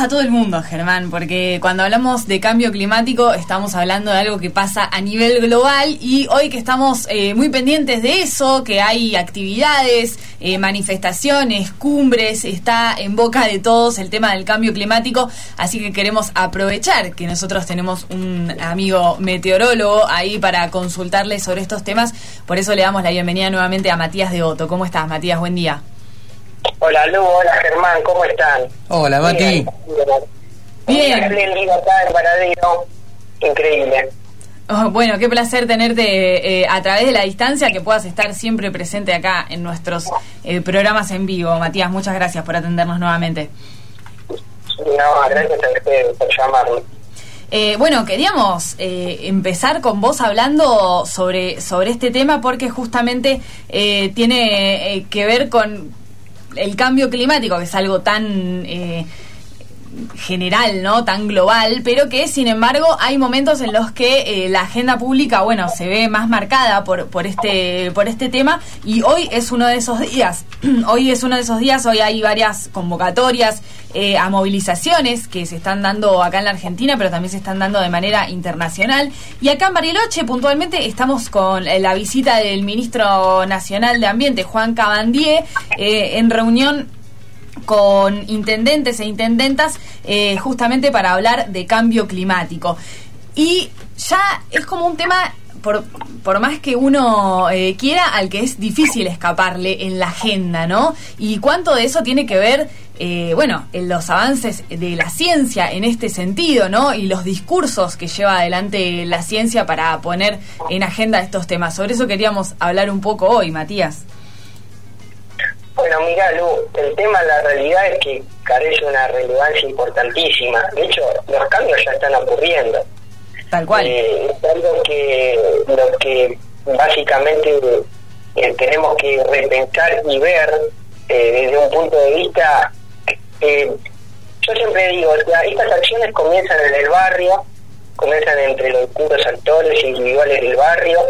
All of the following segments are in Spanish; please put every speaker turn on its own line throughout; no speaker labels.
a todo el mundo, Germán, porque cuando hablamos de cambio climático estamos hablando de algo que pasa a nivel global y hoy que estamos eh, muy pendientes de eso, que hay actividades, eh, manifestaciones, cumbres, está en boca de todos el tema del cambio climático, así que queremos aprovechar que nosotros tenemos un amigo meteorólogo ahí para consultarle sobre estos temas, por eso le damos la bienvenida nuevamente a Matías de Otto. ¿Cómo estás, Matías? Buen día.
Hola Lu, hola Germán, ¿cómo están?
Hola Mati.
Bien.
Bien. acá en Paradero, increíble.
Oh, bueno, qué placer tenerte eh, a través de la distancia, que puedas estar siempre presente acá en nuestros eh, programas en vivo. Matías, muchas gracias por atendernos nuevamente.
No, gracias a ustedes por llamarme.
Eh, bueno, queríamos eh, empezar con vos hablando sobre, sobre este tema porque justamente eh, tiene eh, que ver con el cambio climático, que es algo tan eh, general, ¿no? Tan global, pero que sin embargo hay momentos en los que eh, la agenda pública, bueno, se ve más marcada por, por este, por este tema y hoy es uno de esos días. hoy es uno de esos días, hoy hay varias convocatorias eh, a movilizaciones que se están dando acá en la Argentina, pero también se están dando de manera internacional. Y acá en Bariloche, puntualmente, estamos con eh, la visita del ministro nacional de Ambiente, Juan Cabandier, en reunión con intendentes e intendentas eh, justamente para hablar de cambio climático. Y ya es como un tema, por, por más que uno eh, quiera, al que es difícil escaparle en la agenda, ¿no? Y cuánto de eso tiene que ver, eh, bueno, en los avances de la ciencia en este sentido, ¿no? Y los discursos que lleva adelante la ciencia para poner en agenda estos temas. Sobre eso queríamos hablar un poco hoy, Matías.
Mira, Lu, el tema, la realidad es que carece una relevancia importantísima. De hecho, los cambios ya están ocurriendo.
Tal cual.
Eh, es algo que lo que básicamente eh, tenemos que repensar y ver eh, desde un punto de vista. yo siempre digo, o sea, estas acciones comienzan en el barrio, comienzan entre los distintos actores individuales del barrio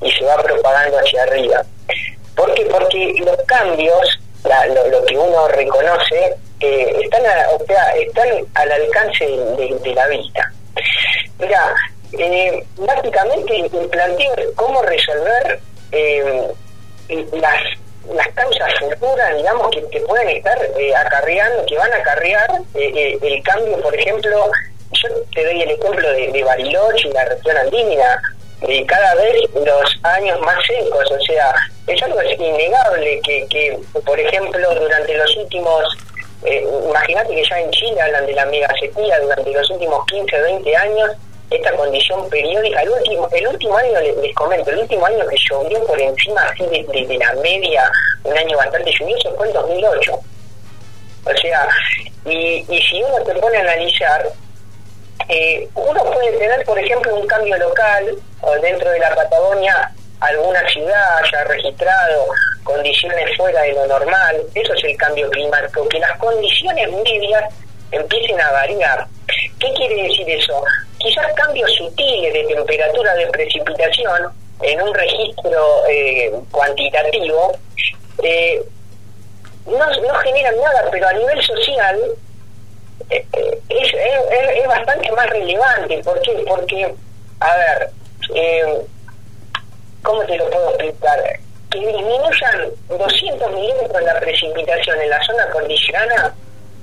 y se va propagando hacia arriba. ¿Por qué? Porque los cambios, la- lo, que uno reconoce, eh, están, a- o sea, están al alcance de, la vista. Mira, eh, básicamente el planteo es cómo resolver eh, las, las causas futuras, digamos, que, que pueden estar eh, acarreando, que van a acarrear eh, eh, el cambio, por ejemplo, yo te doy el ejemplo de, de Bariloche y la región andina, de cada vez los años más secos, o sea, es algo innegable que, que por ejemplo, durante los últimos, eh, imagínate que ya en Chile hablan de la mega sequía, durante los últimos 15 o 20 años, esta condición periódica, el último, el último año, les, comento, el último año que llovió por encima así de, de- la media, un año bastante lluvioso, fue el 2008. O sea, y, y si uno se pone a analizar, eh, uno puede tener, por ejemplo, un cambio local dentro de la Patagonia, alguna ciudad haya registrado condiciones fuera de lo normal, eso es el cambio climático, que las condiciones medias empiecen a variar. ¿Qué quiere decir eso? Quizás cambios sutiles de temperatura de precipitación en un registro eh, cuantitativo eh, no, no generan nada, pero a nivel social eh, es, es, es bastante más relevante. ¿Por qué? Porque, a ver, eh, ¿cómo te lo Que disminuyan 200 milímetros la precipitación en la zona cordillerana,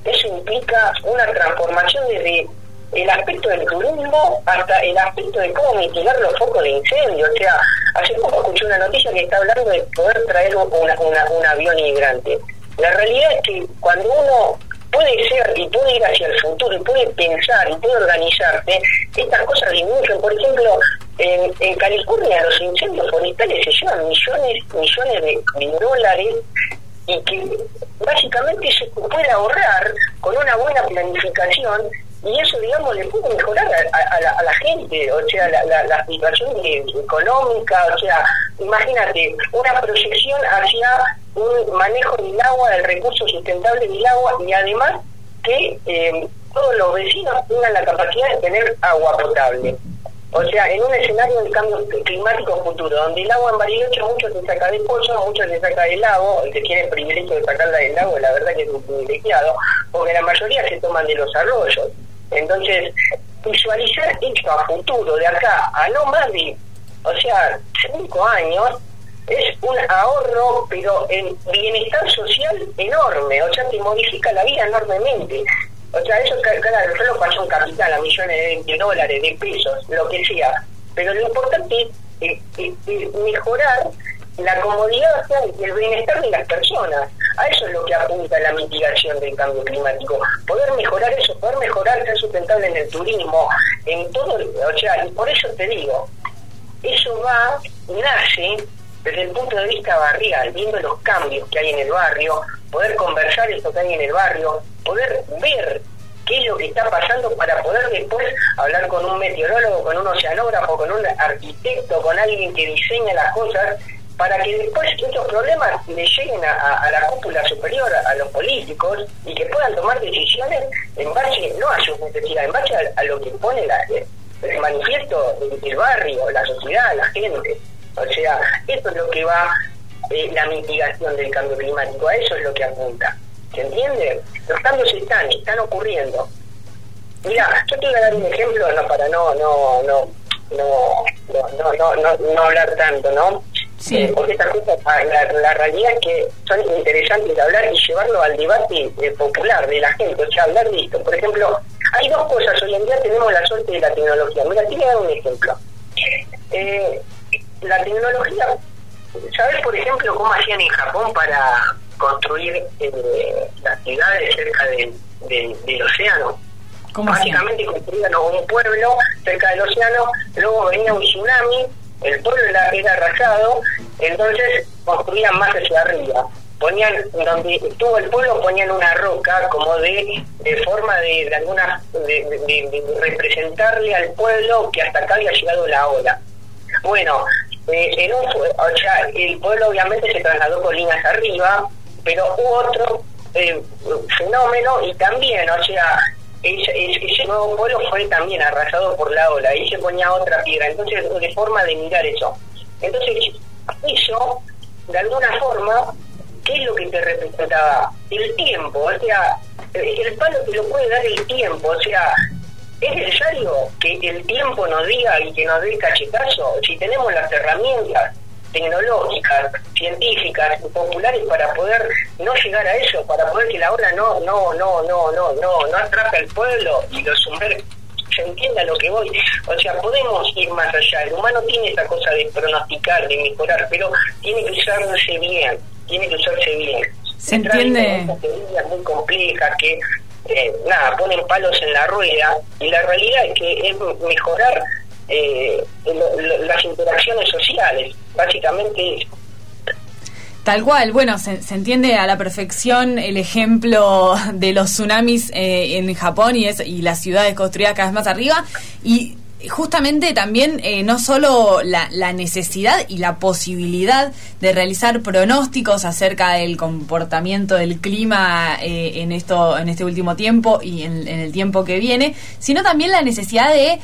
eso implica una transformación desde el aspecto del turismo hasta el aspecto de cómo mitigar los focos de incendio. O sea, hace poco escuché una noticia que está hablando de poder traer una, un avión migrante. La realidad es que cuando uno puede ser y puede ir hacia el futuro y puede pensar y puede organizarse, estas cosas disminuyen. Por ejemplo, en, California los incendios forestales se llevan millones, millones de, dólares y que básicamente se puede ahorrar con una buena planificación y eso, digamos, le puede mejorar a, la, gente, o sea, la, la, la situación económica, o sea, imagínate, una proyección hacia un manejo del agua, del recurso sustentable del agua y además que eh, todos los vecinos tengan la capacidad de tener agua potable. O sea, en un escenario de cambio climático futuro, donde el agua en Bariloche mucho se saca del pozo, mucho se saca del lago, el que tiene el privilegio de sacarla del lago, la verdad que es un privilegiado, porque la mayoría se toman de los arroyos. Entonces, visualizar esto a futuro, de acá a no más de, o sea, cinco años, es un ahorro, pero en bienestar social enorme, o sea, te modifica la vida enormemente. O sea, eso, claro, solo pasó un capital a millones de, dólares, de pesos, lo que sea. Pero lo importante es, mejorar la comodidad y el bienestar de las personas. A eso es lo que apunta la mitigación del cambio climático. Poder mejorar eso, poder mejorar, ser sustentable en el turismo, en todo, o sea, y por eso te digo, eso va, nace desde el punto de vista barrial, viendo los cambios que hay en el barrio, poder conversar esto que hay en el barrio, poder ver qué es lo que está pasando para poder después hablar con un meteorólogo, con un oceanógrafo, con un arquitecto, con alguien que diseña las cosas, para que después estos problemas le lleguen a, la cúpula superior, a, los políticos, y que puedan tomar decisiones en base, no a sus necesidades, en base a, lo que pone la, el manifiesto del barrio, la sociedad, la gente. O sea, eso es lo que va eh, la mitigación del cambio climático, a eso es lo que apunta. ¿Se entiende? Los cambios están, están ocurriendo. Mira, yo te voy a dar un ejemplo no, para no, no, no, no, no, no, no, no hablar tanto, ¿no? Sí. Eh, porque estas cosas, ah, la, realidad es que son interesantes de hablar y llevarlo al debate eh, popular de la gente, o sea, hablar de esto. Por ejemplo, hay dos cosas, hoy en día tenemos la suerte de la tecnología. Mira, te voy a dar un ejemplo. Eh, la tecnología, ¿sabes, por ejemplo, cómo hacían en Japón para construir eh, las ciudades cerca del, del, océano? Básicamente construían un pueblo cerca del océano, luego venía un tsunami, el pueblo era, era arrasado, entonces construían más hacia arriba. Ponían donde estuvo el pueblo ponían una roca como de, de forma de, de alguna de, representarle al pueblo que hasta acá había llegado la ola. Bueno en un, o sea, el pueblo obviamente se trasladó colinas arriba pero hubo otro eh, fenómeno y también o sea ese, ese, nuevo pueblo fue también arrasado por la ola y se ponía otra piedra entonces de forma de mirar eso entonces eso de alguna forma ¿qué es lo que te representaba? El tiempo, o sea, el palo te lo puede dar el tiempo, o sea, ¿es necesario que el tiempo nos diga y que nos dé cachetazo? Si tenemos las herramientas tecnológicas, científicas y populares para poder no llegar a eso, para poder que la ola no, no, no, no, no, no, no atrape al pueblo y lo sumerja se entienda lo que voy. O sea, podemos ir más allá. El humano tiene esa cosa de pronosticar, de mejorar, pero tiene que usarse bien tiene que usarse bien.
Se entiende.
muy complejas que, eh, nada, ponen palos en la rueda y la realidad es que es mejorar eh, las interacciones sociales, básicamente
Tal cual, bueno, se, entiende a la perfección el ejemplo de los tsunamis eh, en Japón y, es, y las ciudades construidas cada vez más arriba. Y justamente también eh, no solo la, necesidad y la posibilidad de realizar pronósticos acerca del comportamiento del clima eh, en esto en este último tiempo y en, el tiempo que viene sino también la necesidad de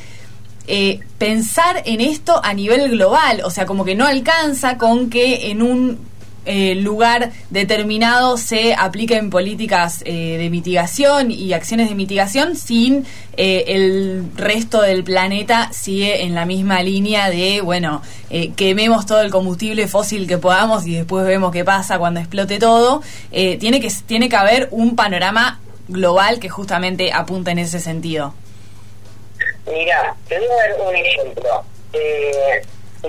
eh, pensar en esto a nivel global. O sea como que no alcanza con que en un eh, lugar determinado se apliquen políticas eh, de mitigación y acciones de mitigación sin eh, el resto del planeta sigue en la misma línea de, bueno, quememos todo el combustible fósil que podamos y después vemos qué pasa cuando explote todo. tiene, que, tiene que haber un panorama global que justamente apunta en ese sentido.
Mira, te voy a dar un ejemplo.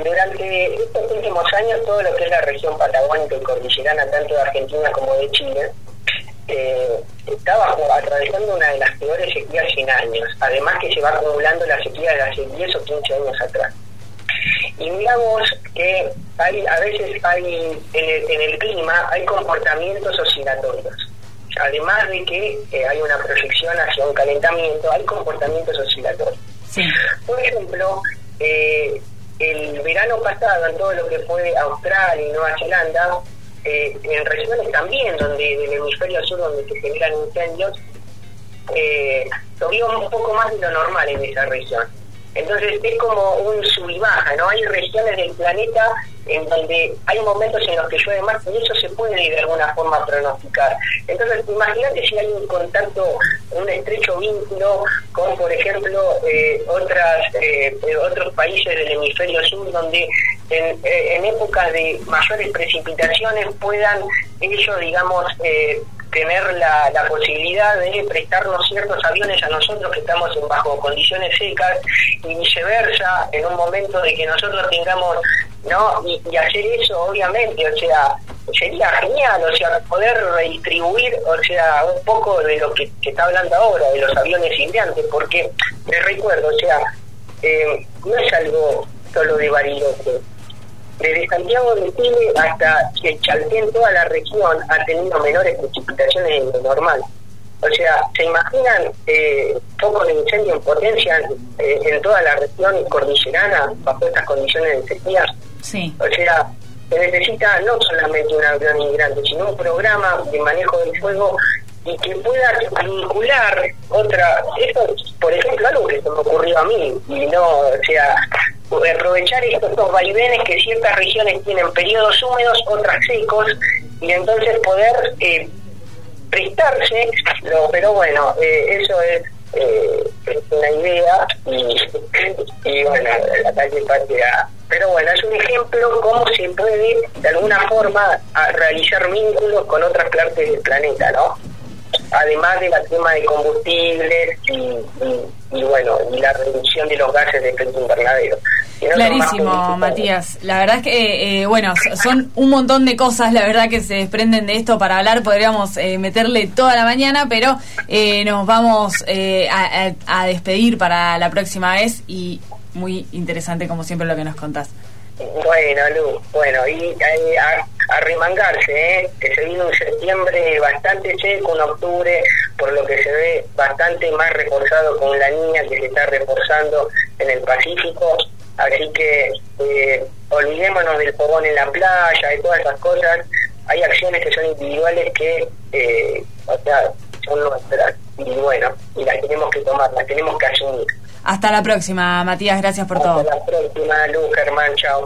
Durante estos últimos años, todo lo que es la región patagónica y cordillerana, tanto de Argentina como de Chile, eh, estaba atravesando una de las peores sequías en años, además que se va acumulando la sequía de hace 10 o 15 años atrás. Y miramos que hay, a veces hay en el, clima hay comportamientos oscilatorios. Además de que eh, hay una proyección hacia un calentamiento, hay comportamientos oscilatorios. Por ejemplo, eh, el verano pasado, en todo lo que fue Australia y Nueva Zelanda, eh, en regiones también donde del hemisferio sur donde se generan incendios, eh, llovió un poco más de lo normal en esa región. Entonces es como un sub y baja, ¿no? Hay regiones del planeta en donde hay momentos en los que llueve más y eso se puede de alguna forma pronosticar. Entonces, imagínate si hay un contacto, un estrecho vínculo con, por ejemplo, eh, otras eh, otros países del hemisferio sur donde en, eh, en épocas de mayores precipitaciones puedan ellos, digamos, eh, tener la, la, posibilidad de prestarnos ciertos aviones a nosotros que estamos en bajo condiciones secas y viceversa en un momento de que nosotros tengamos no y, hacer eso obviamente o sea sería genial o sea poder redistribuir o sea un poco de lo que se está hablando ahora de los aviones hidrantes porque les recuerdo o sea eh, no es algo solo de Bariloche desde Santiago de Chile hasta Chaltén, toda la región ha tenido menores precipitaciones de lo normal. O sea, ¿se imaginan eh, focos de incendio en potencia eh, en toda la región cordillerana bajo estas condiciones de sequía?
Sí.
O sea, se necesita no solamente un avión inmigrante, sino un programa de manejo del fuego y que pueda vincular otra... Esto, por ejemplo, algo que se me ocurrió a mí, y no, o sea, aprovechar estos dos vaivenes que ciertas regiones tienen periodos húmedos, otras secos, y entonces poder eh, prestarse, pero bueno, eh, eso es, eh, una idea y, y bueno, la calle patria. Pero bueno, es un ejemplo cómo se puede de alguna forma realizar vínculos con otras partes del planeta, ¿no? Además de la tema de combustibles y, y, y bueno, y la reducción de los gases de efecto invernadero.
Clarísimo, Matías. La verdad es que, eh, bueno, son un montón de cosas, la verdad, que se desprenden de esto para hablar. Podríamos eh, meterle toda la mañana, pero eh, nos vamos eh, a, a, despedir para la próxima vez y muy interesante, como siempre, lo que nos contás.
Bueno, Lu, bueno, y a, a remangarse, ¿eh? que se viene un septiembre bastante seco, un octubre, por lo que se ve bastante más reforzado con la niña que se está reforzando en el Pacífico Así que eh, olvidémonos del fogón en la playa y todas esas cosas. Hay acciones que son individuales que, eh, o sea, son nuestras. Y bueno, y las tenemos que tomar, las tenemos que asumir.
Hasta la próxima, Matías. Gracias por
Hasta
todo.
Hasta la próxima, Luz, Germán. Chao.